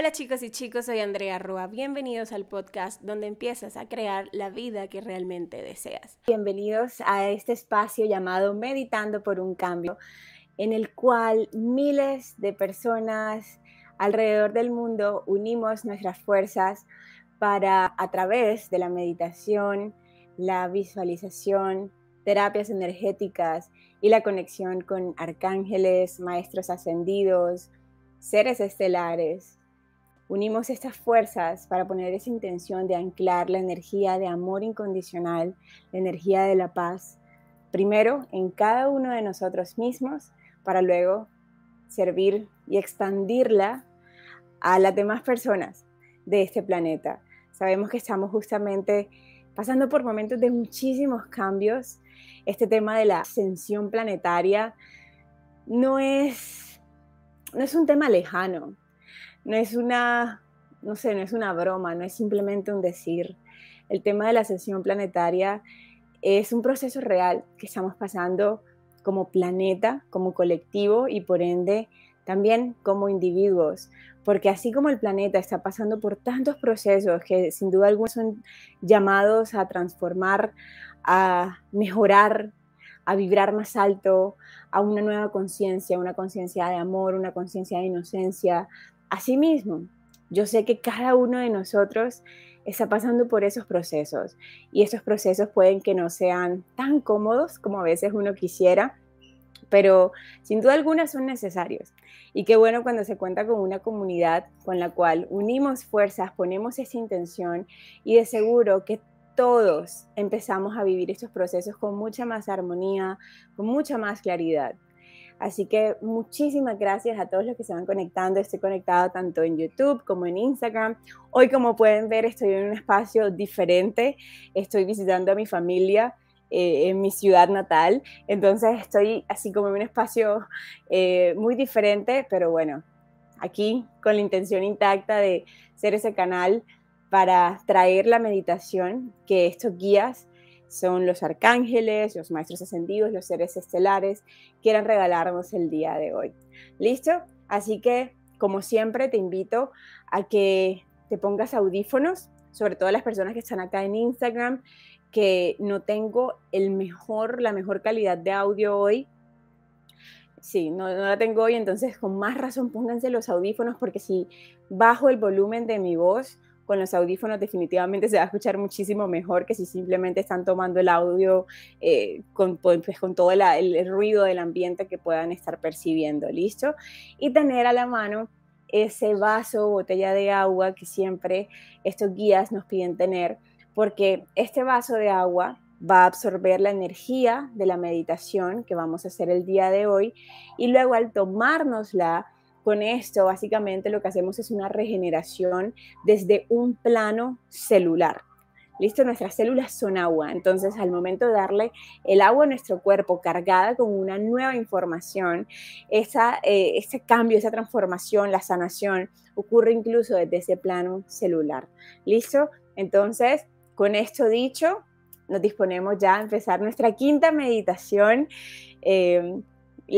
Hola chicos y chicos, soy Andrea Rua. Bienvenidos al podcast donde empiezas a crear la vida que realmente deseas. Bienvenidos a este espacio llamado Meditando por un Cambio, en el cual miles de personas alrededor del mundo unimos nuestras fuerzas para, a través de la meditación, la visualización, terapias energéticas y la conexión con arcángeles, maestros ascendidos, seres estelares, unimos estas fuerzas para poner esa intención de anclar la energía de amor incondicional, la energía de la paz, primero en cada uno de nosotros mismos, para luego servir y expandirla a las demás personas de este planeta. Sabemos que estamos justamente pasando por momentos de muchísimos cambios. Este tema de la ascensión planetaria no es, no es un tema lejano, no es una, no sé, no es una broma, no es simplemente un decir. El tema de la ascensión planetaria es un proceso real que estamos pasando como planeta, como colectivo y por ende también como individuos, porque así como el planeta está pasando por tantos procesos que sin duda alguna son llamados a transformar, a mejorar, a vibrar más alto, a una nueva conciencia, una conciencia de amor, una conciencia de inocencia, Asimismo, yo sé que cada uno de nosotros está pasando por esos procesos y esos procesos pueden que no sean tan cómodos como a veces uno quisiera, pero sin duda alguna son necesarios. Y qué bueno cuando se cuenta con una comunidad con la cual unimos fuerzas, ponemos esa intención y de seguro que todos empezamos a vivir estos procesos con mucha más armonía, con mucha más claridad. Así que muchísimas gracias a todos los que se van conectando. Estoy conectada tanto en YouTube como en Instagram. Hoy, como pueden ver, estoy en un espacio diferente. Estoy visitando a mi familia eh, en mi ciudad natal. Entonces estoy así como en un espacio eh, muy diferente, pero bueno, aquí con la intención intacta de ser ese canal para traer la meditación que estos guías son los arcángeles, los maestros ascendidos, los seres estelares, quieran regalarnos el día de hoy. ¿Listo? Así que, como siempre, te invito a que te pongas audífonos, sobre todo las personas que están acá en Instagram, que no tengo el mejor, la mejor calidad de audio hoy. Sí, no, no la tengo hoy, entonces con más razón pónganse los audífonos porque si bajo el volumen de mi voz, con los audífonos definitivamente se va a escuchar muchísimo mejor que si simplemente están tomando el audio eh, con, pues, con todo el, ruido del ambiente que puedan estar percibiendo, ¿listo? Y tener a la mano ese vaso o botella de agua que siempre estos guías nos piden tener, porque este vaso de agua va a absorber la energía de la meditación que vamos a hacer el día de hoy y luego al tomárnosla con esto, básicamente lo que hacemos es una regeneración desde un plano celular. Listo, nuestras células son agua, entonces al momento de darle el agua a nuestro cuerpo cargada con una nueva información, esa, eh, ese cambio, esa transformación, la sanación ocurre incluso desde ese plano celular. ¿Listo? Entonces, con esto dicho, nos disponemos ya a empezar nuestra quinta meditación. Eh,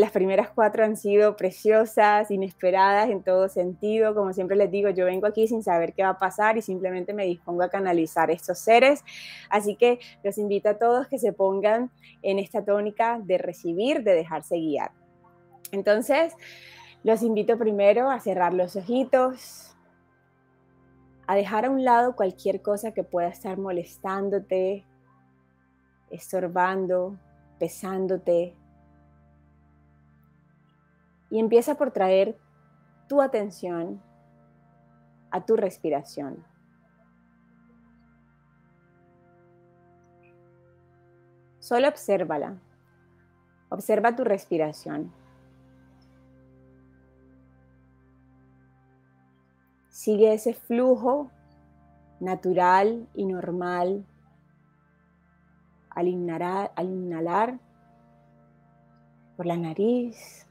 las primeras cuatro han sido preciosas, inesperadas en todo sentido. Como siempre les digo, yo vengo aquí sin saber qué va a pasar y simplemente me dispongo a canalizar estos seres. Así que los invito a todos que se pongan en esta tónica de recibir, de dejarse guiar. Entonces, los invito primero a cerrar los ojitos, a dejar a un lado cualquier cosa que pueda estar molestándote, estorbando, pesándote, y empieza por traer tu atención a tu respiración. Solo obsérvala. Observa tu respiración. Sigue ese flujo natural y normal al inhalar, al inhalar por la nariz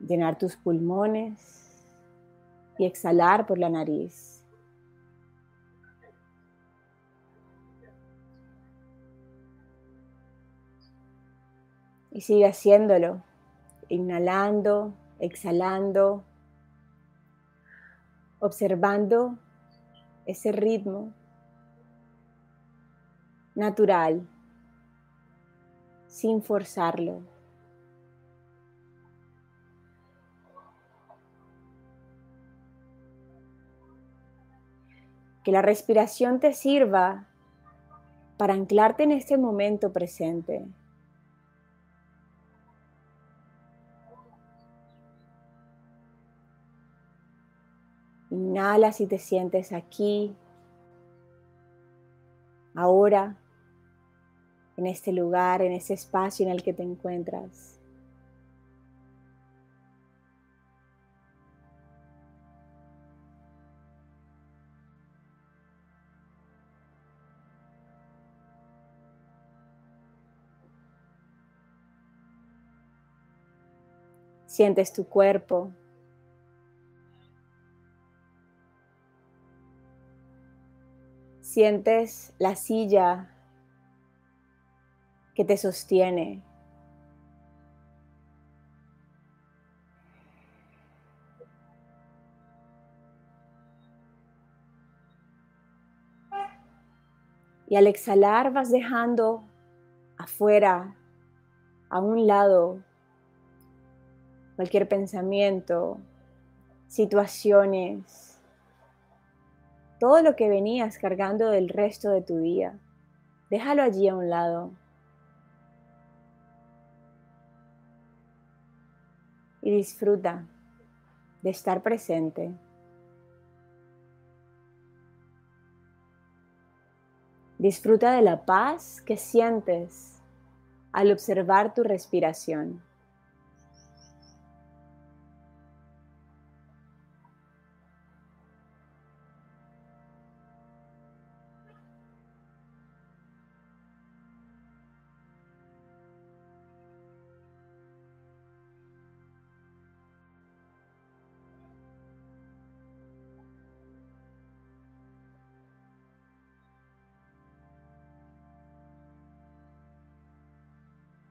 llenar tus pulmones y exhalar por la nariz. Y sigue haciéndolo, inhalando, exhalando. observando ese ritmo natural, sin forzarlo. Que la respiración te sirva para anclarte en este momento presente. Inhala si te sientes aquí, ahora, en este lugar, en ese espacio en el que te encuentras. Sientes tu cuerpo. Sientes la silla que te sostiene. Y al exhalar vas dejando afuera, a un lado, cualquier pensamiento, situaciones, todo lo que venías cargando del resto de tu día. Déjalo allí a un lado. Y disfruta de estar presente. Disfruta de la paz que sientes al observar tu respiración.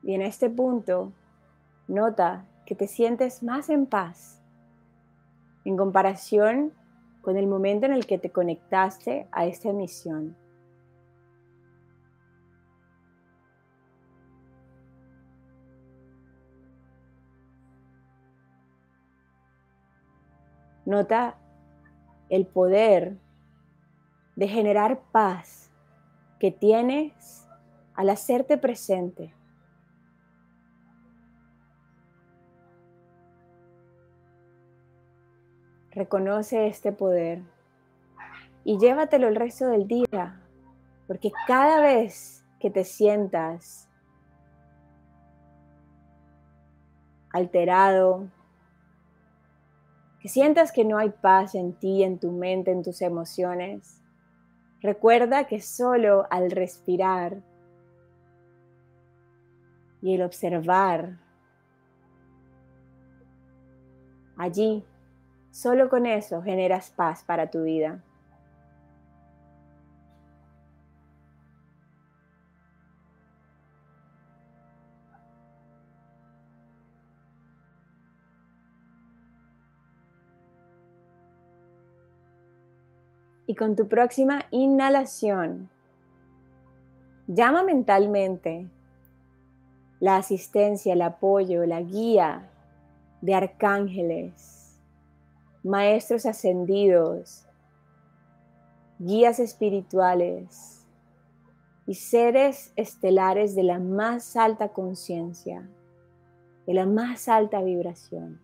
Y en este punto, nota que te sientes más en paz en comparación con el momento en el que te conectaste a esta misión. Nota el poder de generar paz que tienes al hacerte presente. Reconoce este poder y llévatelo el resto del día, porque cada vez que te sientas alterado, que sientas que no hay paz en ti, en tu mente, en tus emociones, recuerda que solo al respirar y el observar allí Solo con eso generas paz para tu vida. Y con tu próxima inhalación, llama mentalmente la asistencia, el apoyo, la guía de arcángeles, maestros ascendidos, guías espirituales y seres estelares de la más alta conciencia, de la más alta vibración.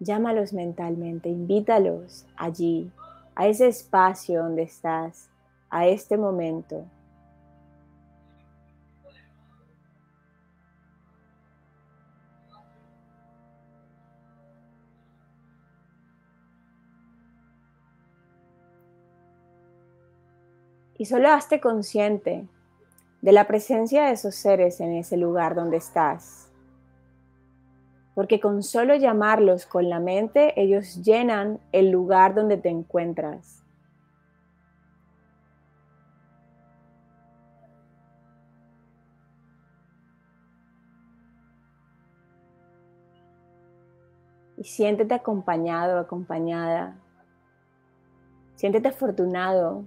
Llámalos mentalmente, invítalos allí, a ese espacio donde estás, a este momento. Y solo hazte consciente de la presencia de esos seres en ese lugar donde estás. Porque con solo llamarlos con la mente, ellos llenan el lugar donde te encuentras. y siéntete acompañado, acompañada. Siéntete afortunado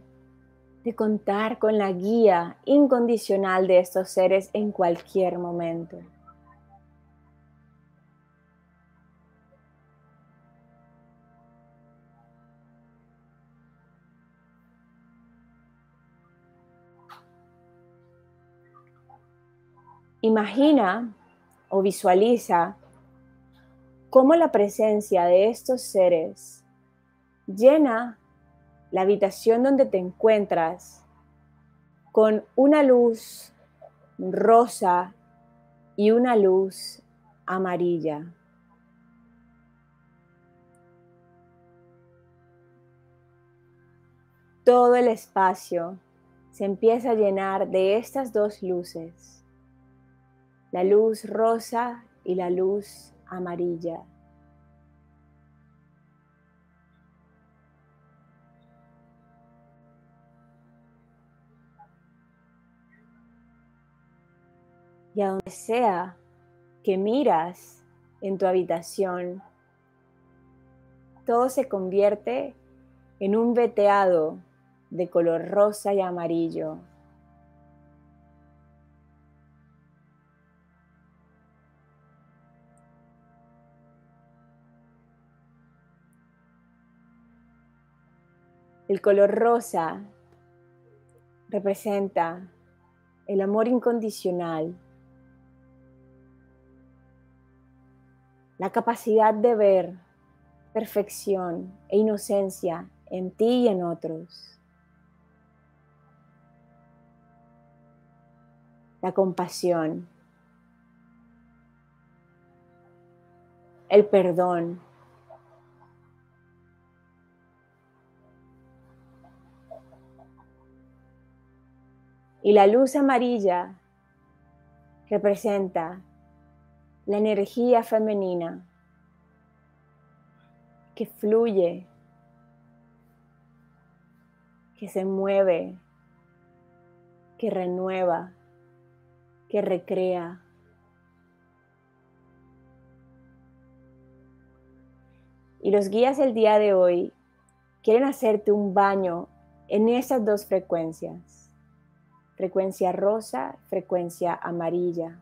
de contar con la guía incondicional de estos seres en cualquier momento. Imagina o visualiza cómo la presencia de estos seres llena la habitación donde te encuentras con una luz rosa y una luz amarilla. Todo el espacio se empieza a llenar de estas dos luces, la luz rosa y la luz amarilla. Y a donde sea que miras en tu habitación, todo se convierte en un veteado de color rosa y amarillo. El color rosa representa el amor incondicional, la capacidad de ver perfección e inocencia en ti y en otros. La compasión, el perdón, y la luz amarilla representa la energía femenina que fluye, que se mueve, que renueva, que recrea. Y los guías del día de hoy quieren hacerte un baño en esas dos frecuencias. Frecuencia rosa, frecuencia amarilla.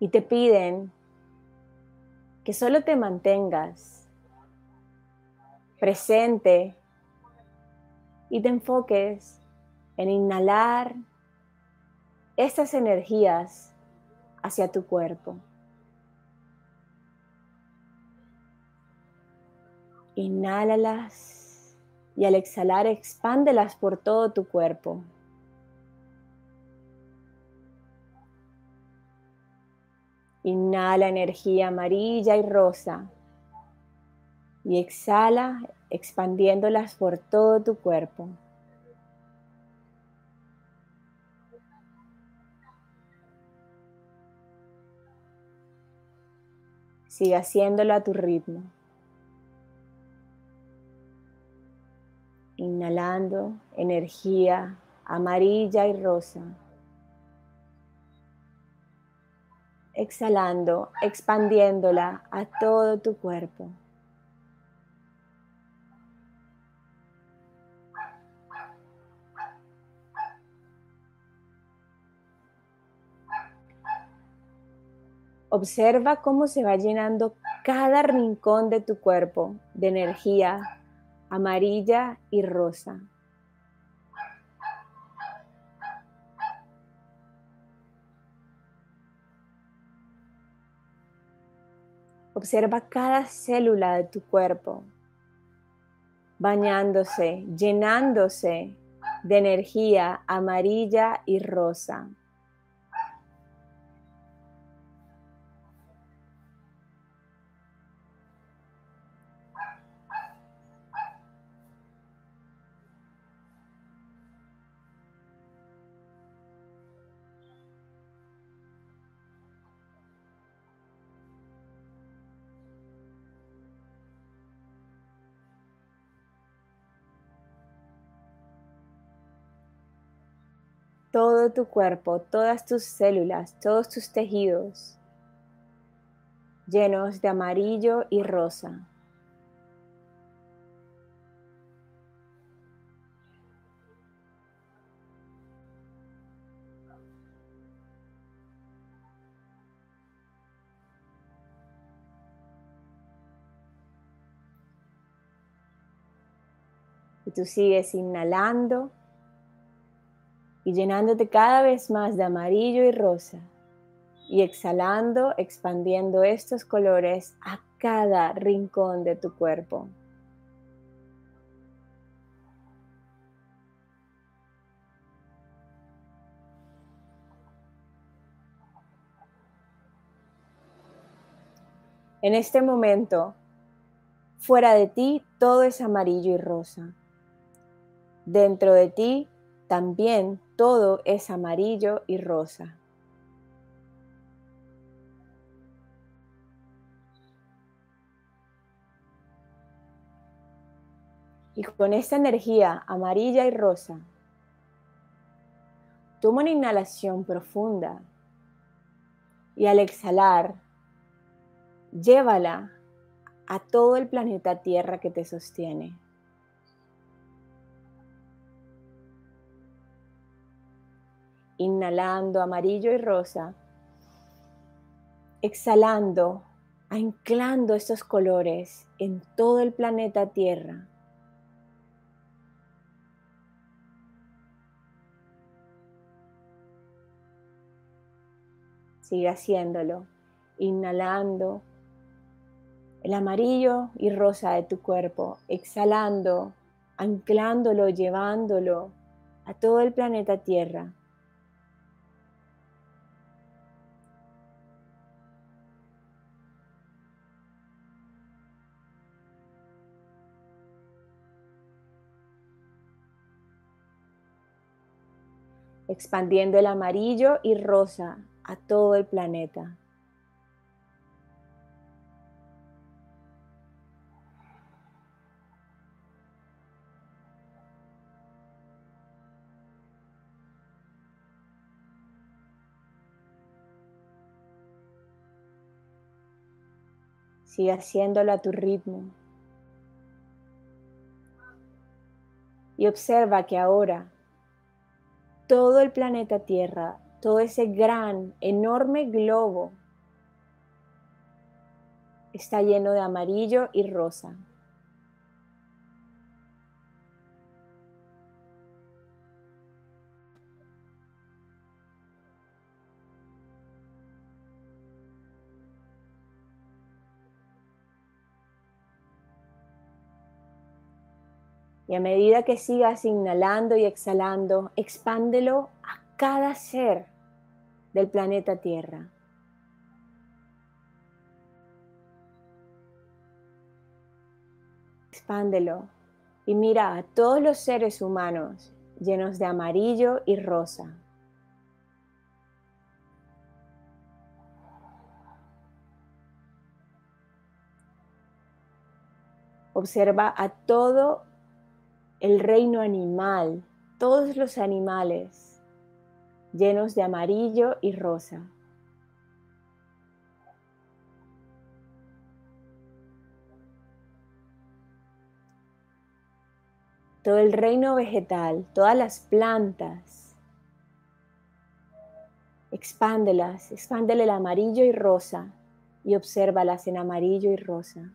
Y te piden que solo te mantengas presente y te enfoques en inhalar estas energías hacia tu cuerpo. Inhálalas y al exhalar expándelas por todo tu cuerpo. Inhala energía amarilla y rosa y exhala expandiéndolas por todo tu cuerpo. Sigue haciéndolo a tu ritmo. Inhalando energía amarilla y rosa. Exhalando, expandiéndola a todo tu cuerpo. Observa cómo se va llenando cada rincón de tu cuerpo de energía amarilla y rosa. Observa cada célula de tu cuerpo bañándose, llenándose de energía amarilla y rosa. Todo tu cuerpo, todas tus células, todos tus tejidos llenos de amarillo y rosa. Y tú sigues inhalando y llenándote cada vez más de amarillo y rosa. Y exhalando, expandiendo estos colores a cada rincón de tu cuerpo. En este momento, fuera de ti, todo es amarillo y rosa. Dentro de ti también todo es amarillo y rosa. Y con esta energía amarilla y rosa, toma una inhalación profunda y al exhalar, llévala a todo el planeta Tierra que te sostiene. Inhalando amarillo y rosa, exhalando, anclando estos colores en todo el planeta Tierra. Sigue haciéndolo, inhalando el amarillo y rosa de tu cuerpo, exhalando, anclándolo, llevándolo a todo el planeta Tierra. Expandiendo el amarillo y rosa a todo el planeta. Sigue haciéndolo a tu ritmo. Y observa que ahora todo el planeta Tierra, todo ese gran, enorme globo está lleno de amarillo y rosa. Y a medida que sigas inhalando y exhalando, expándelo a cada ser del planeta Tierra. Expándelo y mira a todos los seres humanos llenos de amarillo y rosa. Observa a todo el reino animal, todos los animales llenos de amarillo y rosa. Todo el reino vegetal, todas las plantas, expándelas, expándele el amarillo y rosa y obsérvalas en amarillo y rosa.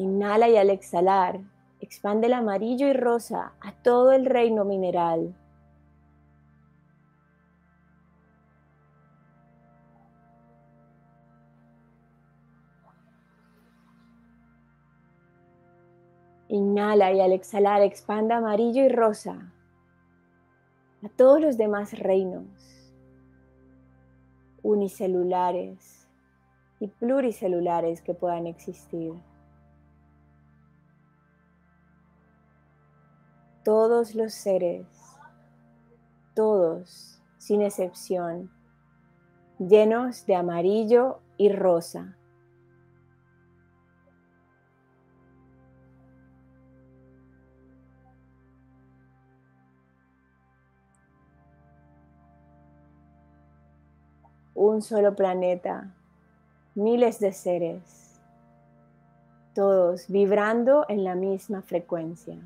Inhala y al exhalar, expande el amarillo y rosa a todo el reino mineral. Inhala y al exhalar expanda amarillo y rosa a todos los demás reinos unicelulares y pluricelulares que puedan existir. todos los seres, todos sin excepción, llenos de amarillo y rosa. Un solo planeta, miles de seres, todos vibrando en la misma frecuencia.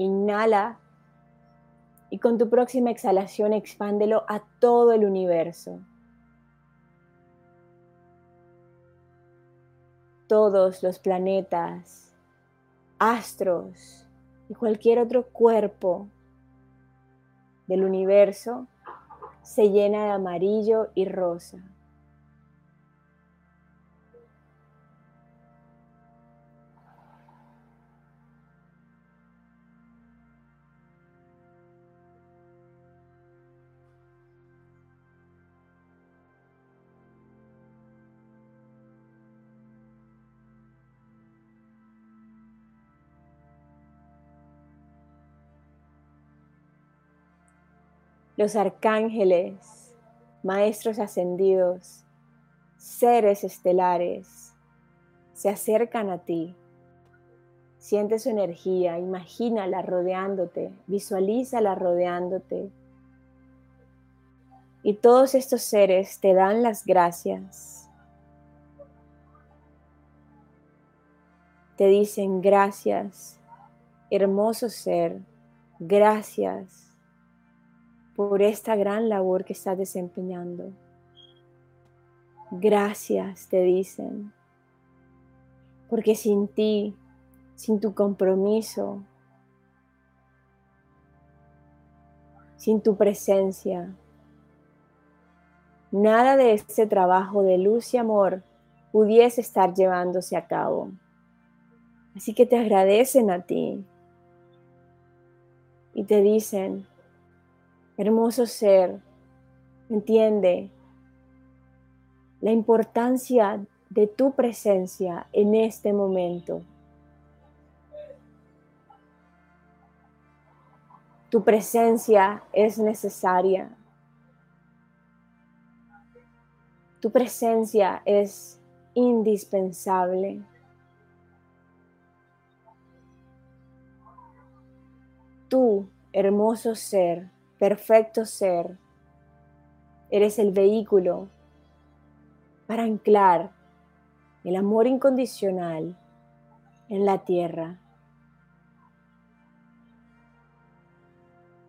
Inhala y con tu próxima exhalación expándelo a todo el universo. Todos los planetas, astros y cualquier otro cuerpo del universo se llena de amarillo y rosa. Los arcángeles, maestros ascendidos, seres estelares, se acercan a ti. Siente su energía, imagínala rodeándote, visualízala rodeándote. Y todos estos seres te dan las gracias. Te dicen gracias, hermoso ser, gracias por esta gran labor que estás desempeñando. Gracias, te dicen, porque sin ti, sin tu compromiso, sin tu presencia, nada de este trabajo de luz y amor pudiese estar llevándose a cabo. Así que te agradecen a ti y te dicen, Hermoso ser, entiende la importancia de tu presencia en este momento. Tu presencia es necesaria. Tu presencia es indispensable. Tú, hermoso ser, perfecto ser, eres el vehículo para anclar el amor incondicional en la tierra.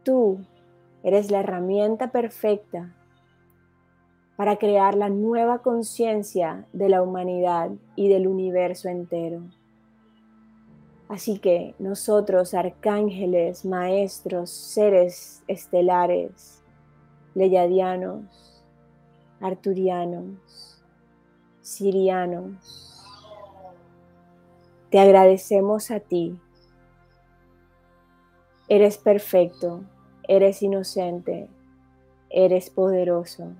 Tú eres la herramienta perfecta para crear la nueva conciencia de la humanidad y del universo entero. Así que nosotros, arcángeles, maestros, seres estelares, leyadianos, arturianos, sirianos, te agradecemos a ti. Eres perfecto, eres inocente, eres poderoso.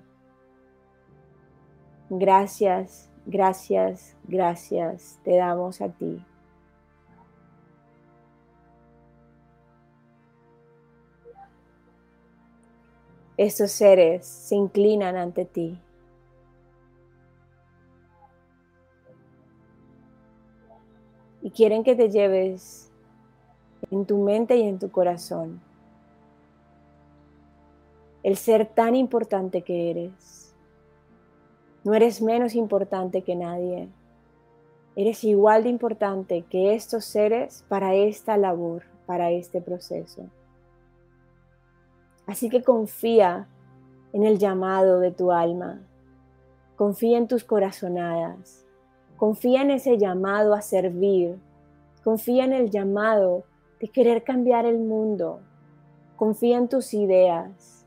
Gracias, gracias, gracias te damos a ti. Estos seres se inclinan ante ti. Y quieren que te lleves en tu mente y en tu corazón el ser tan importante que eres. No eres menos importante que nadie. Eres igual de importante que estos seres para esta labor, para este proceso. Así que confía en el llamado de tu alma. Confía en tus corazonadas. Confía en ese llamado a servir. Confía en el llamado de querer cambiar el mundo. Confía en tus ideas.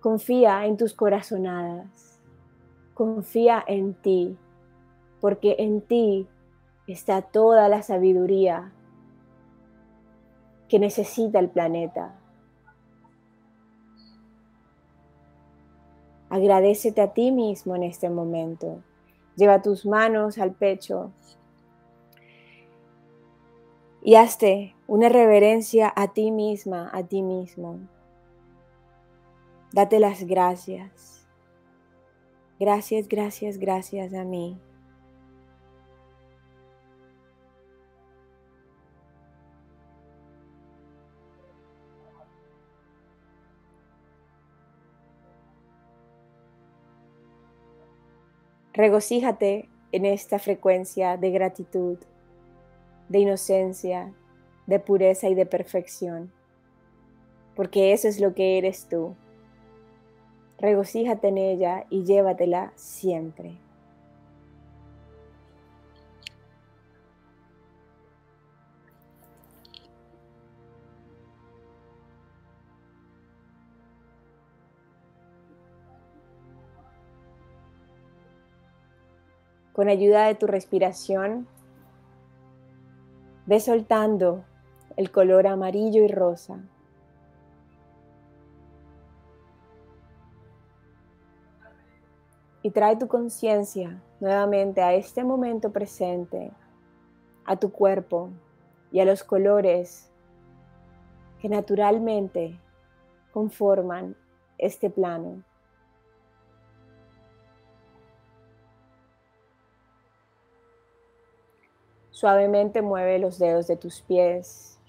Confía en tus corazonadas. Confía en ti, porque en ti está toda la sabiduría que necesita el planeta. Agradecete a ti mismo en este momento. Lleva tus manos al pecho y hazte una reverencia a ti misma, a ti mismo. Date las gracias. Gracias, gracias, gracias a mí. Regocíjate en esta frecuencia de gratitud, de inocencia, de pureza y de perfección, porque eso es lo que eres tú. Regocíjate en ella y llévatela siempre. Con ayuda de tu respiración, ve soltando el color amarillo y rosa. Y trae tu conciencia nuevamente a este momento presente, a tu cuerpo y a los colores que naturalmente conforman este plano. Suavemente mueve los dedos de tus pies,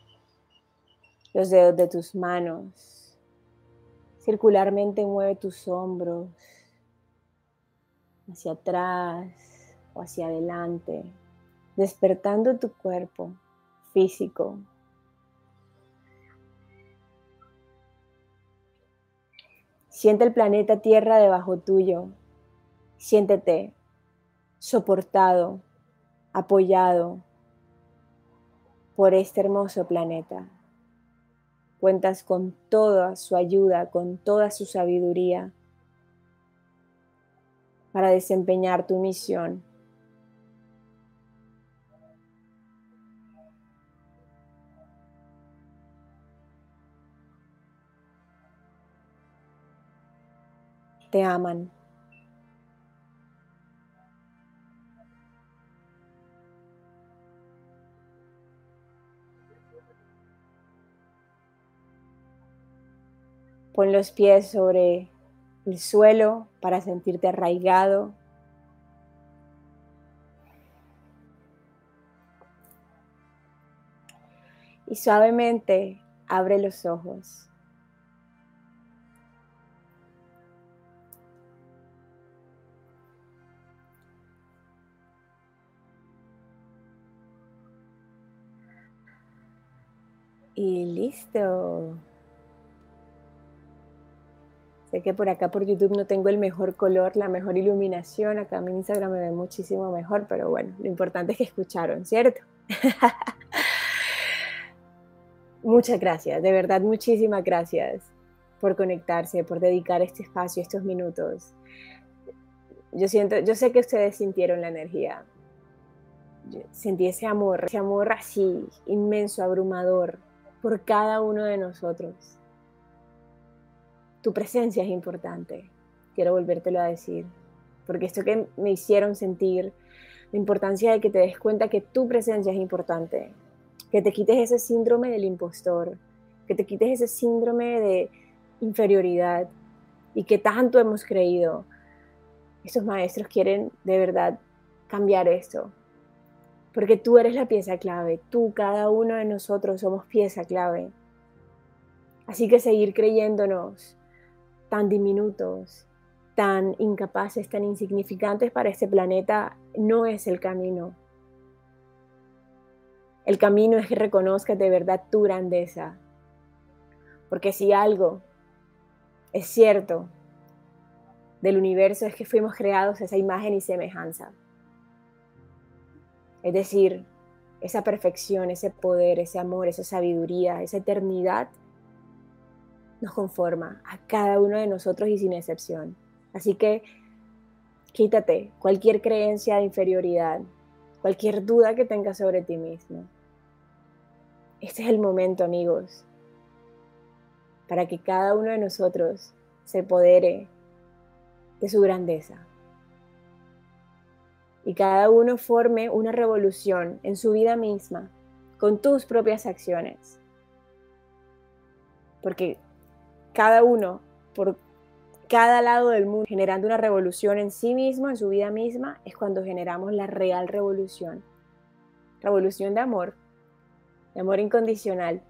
los dedos de tus manos. Circularmente mueve tus hombros hacia atrás o hacia adelante, despertando tu cuerpo físico. Siente el planeta Tierra debajo tuyo. Siéntete soportado, apoyado por este hermoso planeta. Cuentas con toda su ayuda, con toda su sabiduría para desempeñar tu misión. Te aman. Pon los pies sobre el suelo para sentirte arraigado. Y suavemente abre los ojos. Y listo. Sé que por acá por YouTube no tengo el mejor color, la mejor iluminación. Acá en Instagram me ve muchísimo mejor, pero bueno, lo importante es que escucharon, ¿cierto? Muchas gracias, de verdad muchísimas gracias por conectarse, por dedicar este espacio, estos minutos. Yo siento, yo sé que ustedes sintieron la energía. sentí ese amor, ese amor así inmenso, abrumador por cada uno de nosotros tu presencia es importante. Quiero volvértelo a decir. Porque esto que me hicieron sentir, la importancia de que te des cuenta que tu presencia es importante. Que te quites ese síndrome del impostor. Que te quites ese síndrome de inferioridad. Y que tanto hemos creído. Esos maestros quieren de verdad cambiar esto. Porque tú eres la pieza clave. Tú, cada uno de nosotros somos pieza clave. Así que seguir creyéndonos tan diminutos, tan incapaces, tan insignificantes para este planeta, no es el camino. El camino es que reconozcas de verdad tu grandeza. Porque si algo es cierto del universo es que fuimos creados esa imagen y semejanza. Es decir, esa perfección, ese poder, ese amor, esa sabiduría, esa eternidad nos conforma a cada uno de nosotros y sin excepción. Así que quítate cualquier creencia de inferioridad, cualquier duda que tengas sobre ti mismo. Este es el momento, amigos, para que cada uno de nosotros se podere de su grandeza y cada uno forme una revolución en su vida misma con tus propias acciones. Porque cada uno, por cada lado del mundo generando una revolución en sí mismo, en su vida misma, es cuando generamos la real revolución. Revolución de amor, de amor incondicional,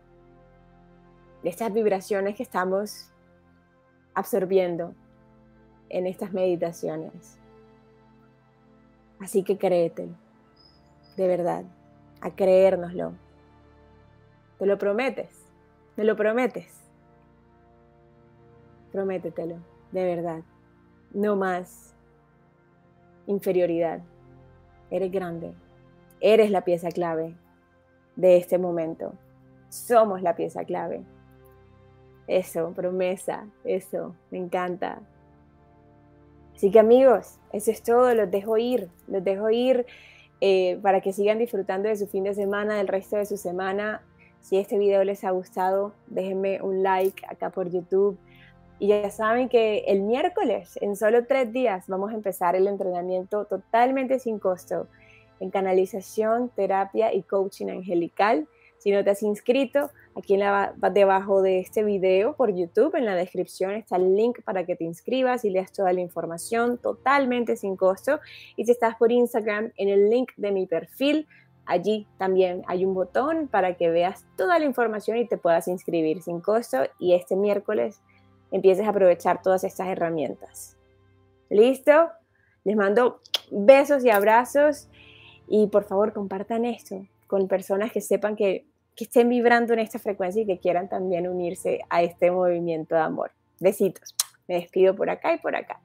de estas vibraciones que estamos absorbiendo en estas meditaciones. Así que créetelo, de verdad, a creérnoslo. Te lo prometes, me lo prometes. Prométetelo, de verdad. No más inferioridad. Eres grande. Eres la pieza clave de este momento. Somos la pieza clave. Eso, promesa, eso, me encanta. Así que amigos, eso es todo, los dejo ir, los dejo ir eh, para que sigan disfrutando de su fin de semana, del resto de su semana. Si este video les ha gustado, déjenme un like acá por YouTube. Y ya saben que el miércoles, en solo tres días, vamos a empezar el entrenamiento totalmente sin costo en canalización, terapia y coaching angelical. Si no te has inscrito, aquí en la, debajo de este video por YouTube, en la descripción está el link para que te inscribas y leas toda la información totalmente sin costo. Y si estás por Instagram, en el link de mi perfil, allí también hay un botón para que veas toda la información y te puedas inscribir sin costo. Y este miércoles empieces a aprovechar todas estas herramientas. ¿Listo? Les mando besos y abrazos y por favor compartan esto con personas que sepan que, que estén vibrando en esta frecuencia y que quieran también unirse a este movimiento de amor. Besitos. Me despido por acá y por acá.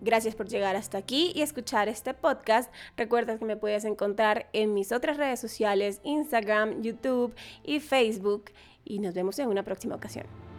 Gracias por llegar hasta aquí y escuchar este podcast. Recuerda que me puedes encontrar en mis otras redes sociales, Instagram, YouTube y Facebook. Y nos vemos en una próxima ocasión.